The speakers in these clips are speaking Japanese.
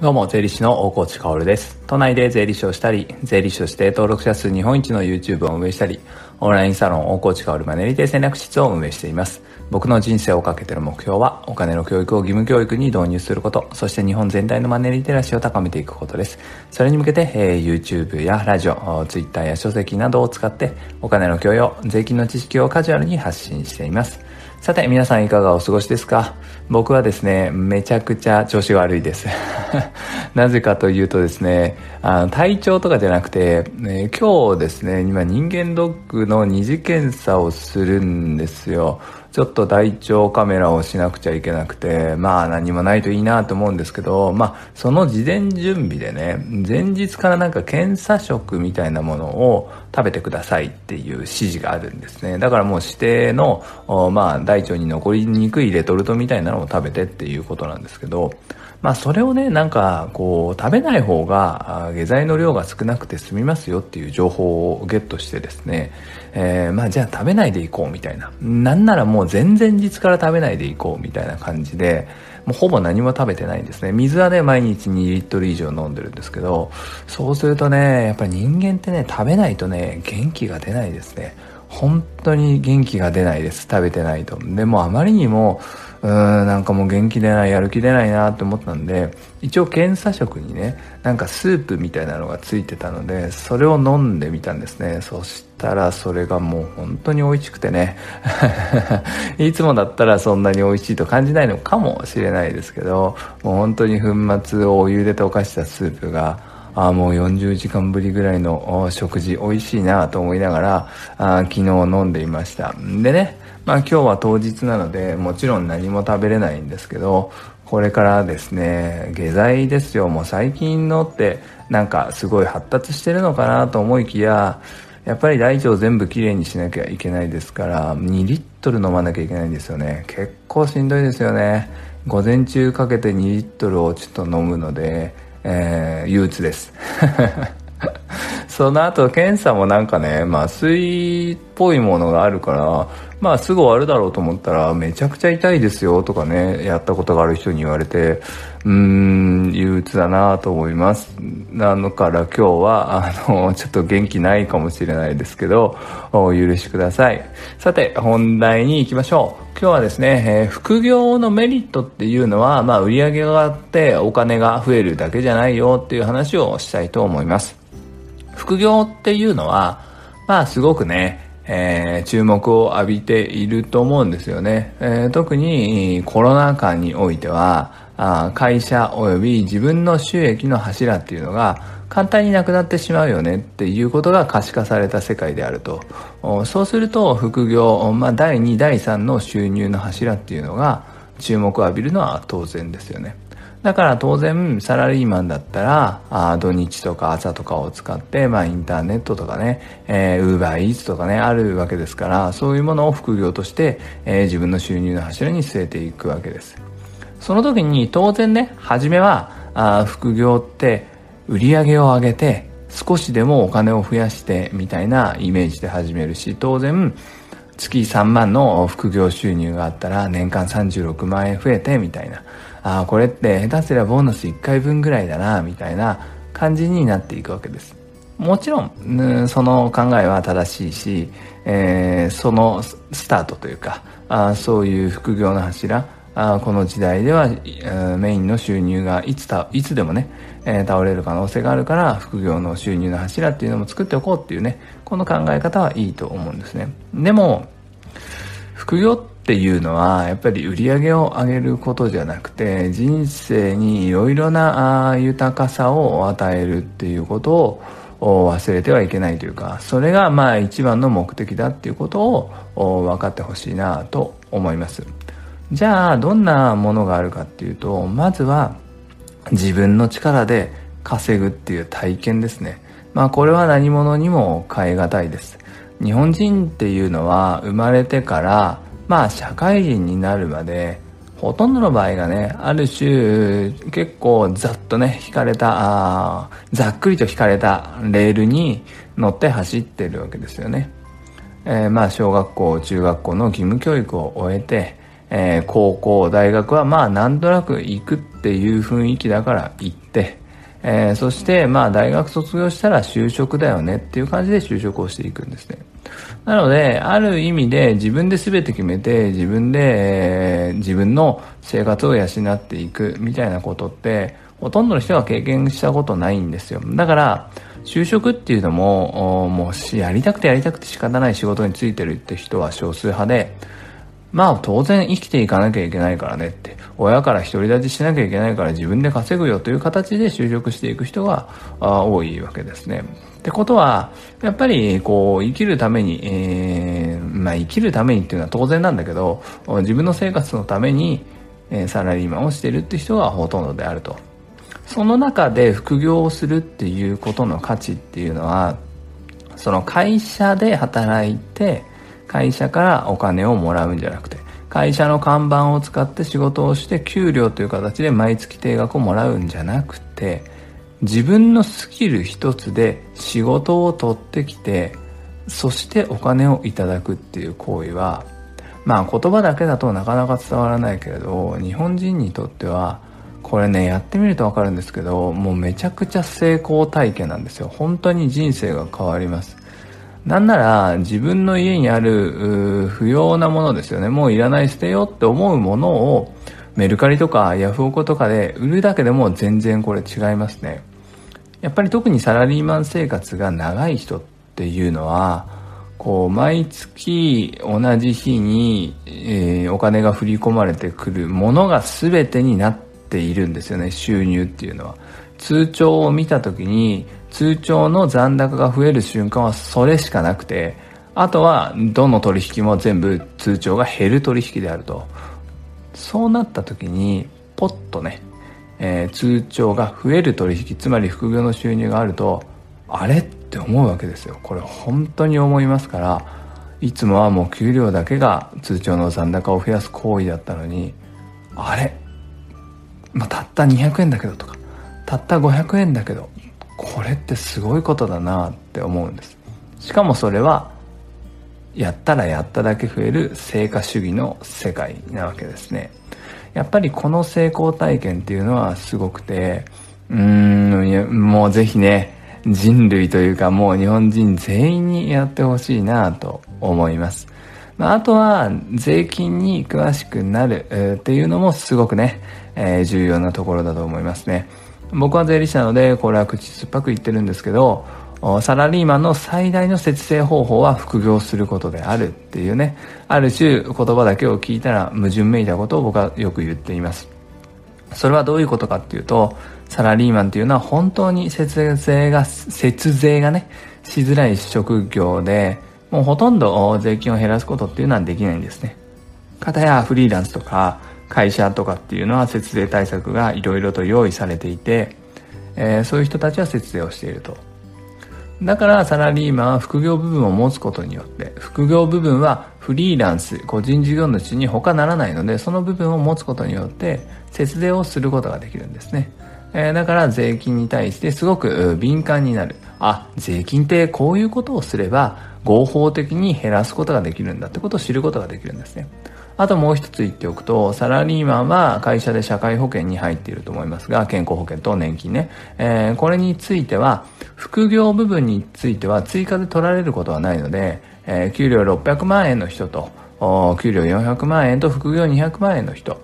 どうも、税理士の大河内薫です。都内で税理士をしたり、税理士として登録者数日本一の YouTube を運営したり、オンラインサロン大河内薫マネリテ戦略室を運営しています。僕の人生をかけている目標は、お金の教育を義務教育に導入すること、そして日本全体のマネリテラシーを高めていくことです。それに向けて、えー、YouTube やラジオ、Twitter や書籍などを使って、お金の教養、税金の知識をカジュアルに発信しています。さて、皆さんいかがお過ごしですか？僕はですね、めちゃくちゃ調子が悪いです。なぜかというとですね、あの体調とかじゃなくて、ね、今日ですね、今人間ドックの二次検査をするんですよ。ちょっと大腸カメラをしなくちゃいけなくて、まあ何もないといいなと思うんですけど、まあその事前準備でね、前日からなんか検査食みたいなものを食べてくださいっていう指示があるんですね。だからもう指定の、まあ大腸に残りにくいレトルトみたいなのを食べてっていうことなんですけど、まあそれをね、なんかこう食べない方が下剤の量が少なくて済みますよっていう情報をゲットしてですね、えー、まあじゃあ食べないでいこうみたいな。なんならもう前々日から食べないでいこうみたいな感じで、もうほぼ何も食べてないんですね。水はね、毎日2リットル以上飲んでるんですけど、そうするとね、やっぱり人間ってね、食べないとね、元気が出ないですね。本当に元気が出ないです。食べてないと。でもあまりにも、うーん、なんかもう元気出ない、やる気出ないなって思ったんで、一応検査食にね、なんかスープみたいなのがついてたので、それを飲んでみたんですね。そしたらそれがもう本当に美味しくてね。いつもだったらそんなに美味しいと感じないのかもしれないですけど、もう本当に粉末をお湯で溶かしたスープが、あもう40時間ぶりぐらいの食事美味しいなと思いながらあ昨日飲んでいました。でねまあ今日は当日なのでもちろん何も食べれないんですけどこれからですね下剤ですよ。もう最近のってなんかすごい発達してるのかなと思いきややっぱり大腸全部きれいにしなきゃいけないですから2リットル飲まなきゃいけないんですよね。結構しんどいですよね。午前中かけて2リットルをちょっと飲むのでえー、憂鬱です。その後検査もなんかね麻酔っぽいものがあるからまあすぐ終わるだろうと思ったらめちゃくちゃ痛いですよとかねやったことがある人に言われてうーん憂鬱だなと思います。なのから今日はあのちょっと元気ないかもしれないですけどお許しください。さて本題に行きましょう。今日はですね、えー、副業のメリットっていうのは、まあ、売り上げがあってお金が増えるだけじゃないよっていう話をしたいと思います。副業っていうのは、まあ、すごくね、えー、注目を浴びていると思うんですよね。えー、特にコロナ禍においては、あ会社及び自分の収益の柱っていうのが簡単になくなってしまうよねっていうことが可視化された世界であると。そうすると副業、まあ、第2、第3の収入の柱っていうのが注目を浴びるのは当然ですよね。だから当然サラリーマンだったらあ土日とか朝とかを使って、まあ、インターネットとかね、えー、ウーバーイーツとかねあるわけですからそういうものを副業として、えー、自分の収入の柱に据えていくわけです。その時に当然ね初めはあ副業って売り上げを上げて少しでもお金を増やしてみたいなイメージで始めるし当然月3万の副業収入があったら年間36万円増えてみたいな。ああこれって下手すりゃボーナス1回分ぐらいだなみたいな感じになっていくわけです。もちろん、その考えは正しいし、えー、そのスタートというかあそういう副業の柱あこの時代では、メインの収入がいつたいつでもね、えー、倒れる可能性があるから副業の収入の柱っていうのも作っておこうっていうねこの考え方はいいと思うんですね。でも副業っていうのはやっぱり売り上げを上げることじゃなくて人生にいろいろな豊かさを与えるっていうことを忘れてはいけないというかそれがまあ一番の目的だっていうことを分かってほしいなと思います。じゃあどんなものがあるかっていうとまずは自分の力で稼ぐっていう体験ですね。まあこれは何者にも代え難いです。日本人っていうのは生まれてからまあ社会人になるまでほとんどの場合がねある種結構ざっとね引かれたあざっくりと引かれたレールに乗って走ってるわけですよね、えー、まあ小学校中学校の義務教育を終えてえー、高校、大学はまあなんとなく行くっていう雰囲気だから行って、えー、そしてまあ大学卒業したら就職だよねっていう感じで就職をしていくんですね。なので、ある意味で自分で全て決めて自分で、えー、自分の生活を養っていくみたいなことってほとんどの人が経験したことないんですよ。だから、就職っていうのも、もうやりたくてやりたくて仕方ない仕事についてるって人は少数派で、まあ当然生きていかなきゃいけないからねって、親から独り立ちしなきゃいけないから自分で稼ぐよという形で就職していく人が多いわけですね。ってことは、やっぱりこう生きるために、えー、まあ生きるためにっていうのは当然なんだけど、自分の生活のために、サラリーマンをしているって人がほとんどであると。その中で副業をするっていうことの価値っていうのは、その会社で働いて、会社からお金をもらうんじゃなくて会社の看板を使って仕事をして給料という形で毎月定額をもらうんじゃなくて自分のスキル一つで仕事を取ってきてそしてお金をいただくっていう行為はまあ言葉だけだとなかなか伝わらないけれど日本人にとってはこれねやってみると分かるんですけどもうめちゃくちゃ成功体験なんですよ。本当に人生が変わります。なんなら自分の家にある不要なものですよね。もういらない捨てようって思うものをメルカリとかヤフオクとかで売るだけでも全然これ違いますね。やっぱり特にサラリーマン生活が長い人っていうのは、こう毎月同じ日に、お金が振り込まれてくるものが全てになっているんですよね、収入っていうのは。通帳を見た時に通帳の残高が増える瞬間はそれしかなくてあとはどの取引も全部通帳が減る取引であると。そうなった時にポッとね、えー、通帳が増える取引つまり副業の収入があるとあれって思うわけですよ。これ本当に思いますからいつもはもう給料だけが通帳の残高を増やす行為だったのにあれ、まあ、たった200円だけどとかたった500円だけどこれってすごいことだなって思うんです。しかもそれはやったらやっただけ増える成果主義の世界なわけですね。やっぱりこの成功体験っていうのはすごくてうーんもうぜひね人類というかもう日本人全員にやってほしいなと思います。まあ、とは税金に詳しくなる、っていうのもすごくね、えー、重要なところだと思いますね。僕は税理士なのでこれは口酸っぱく言ってるんですけどサラリーマンの最大の節制方法は副業することであるっていうね。ある種言葉だけを聞いたら矛盾めいたことを僕はよく言っています。それはどういうことかっていうとサラリーマンっていうのは本当に節税が節税がねしづらい職業でもうほとんど税金を減らすことっていうのはできないんですね。かたやフリーランスとか会社とかっていうのは節税対策がいろいろと用意されていて、えー、そういう人たちは節税をしていると。だからサラリーマンは副業部分を持つことによって、副業部分はフリーランス、個人事業主に他ならないので、その部分を持つことによって、節税をすることができるんですね。えー、だから税金に対してすごく敏感になる。あ、税金ってこういうことをすれば合法的に減らすことができるんだってことを知ることができるんですね。あともう一つ言っておくと、サラリーマンは会社で社会保険に入っていると思いますが、健康保険と年金ね。えー、これについては、副業部分については追加で取られることはないので、えー、給料600万円の人と、給料400万円と副業200万円の人、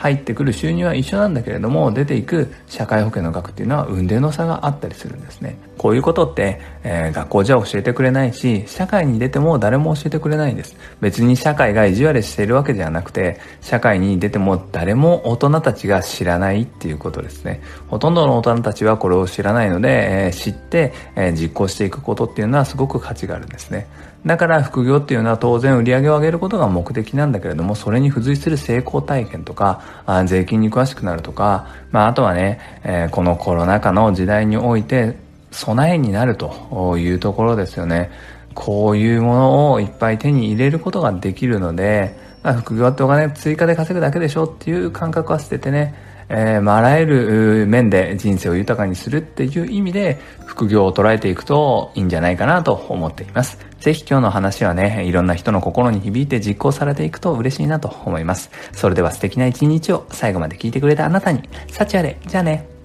入ってくる収入は一緒なんだけれども出ていく社会保険の額っていうのは運転の差があったりするんですね。こういうことって、えー、学校じゃ教えてくれないし社会に出ても誰も教えてくれないんです。別に社会が意地悪しているわけではなくて社会に出ても誰も大人たちが知らないっていうことですね。ほとんどの大人たちはこれを知らないので、えー、知って、えー、実行していくことっていうのはすごく価値があるんですね。だから副業っていうのは当然売り上げを上げることが目的なんだけれども、それに付随する成功体験とか、あ税金に詳しくなるとか、まあ、あとはね、えー、このコロナ禍の時代において、備えになるというところですよね。こういうものをいっぱい手に入れることができるので、まあ、副業ってお金追加で稼ぐだけでしょっていう感覚は捨ててね、えー、まあ、あらゆる面で人生を豊かにするっていう意味で、副業を捉えていくといいんじゃないかなと思っています。ぜひ今日の話はね、いろんな人の心に響いて実行されていくと嬉しいなと思います。それでは素敵な一日を最後まで聞いてくれたあなたに、幸あれ、じゃあね。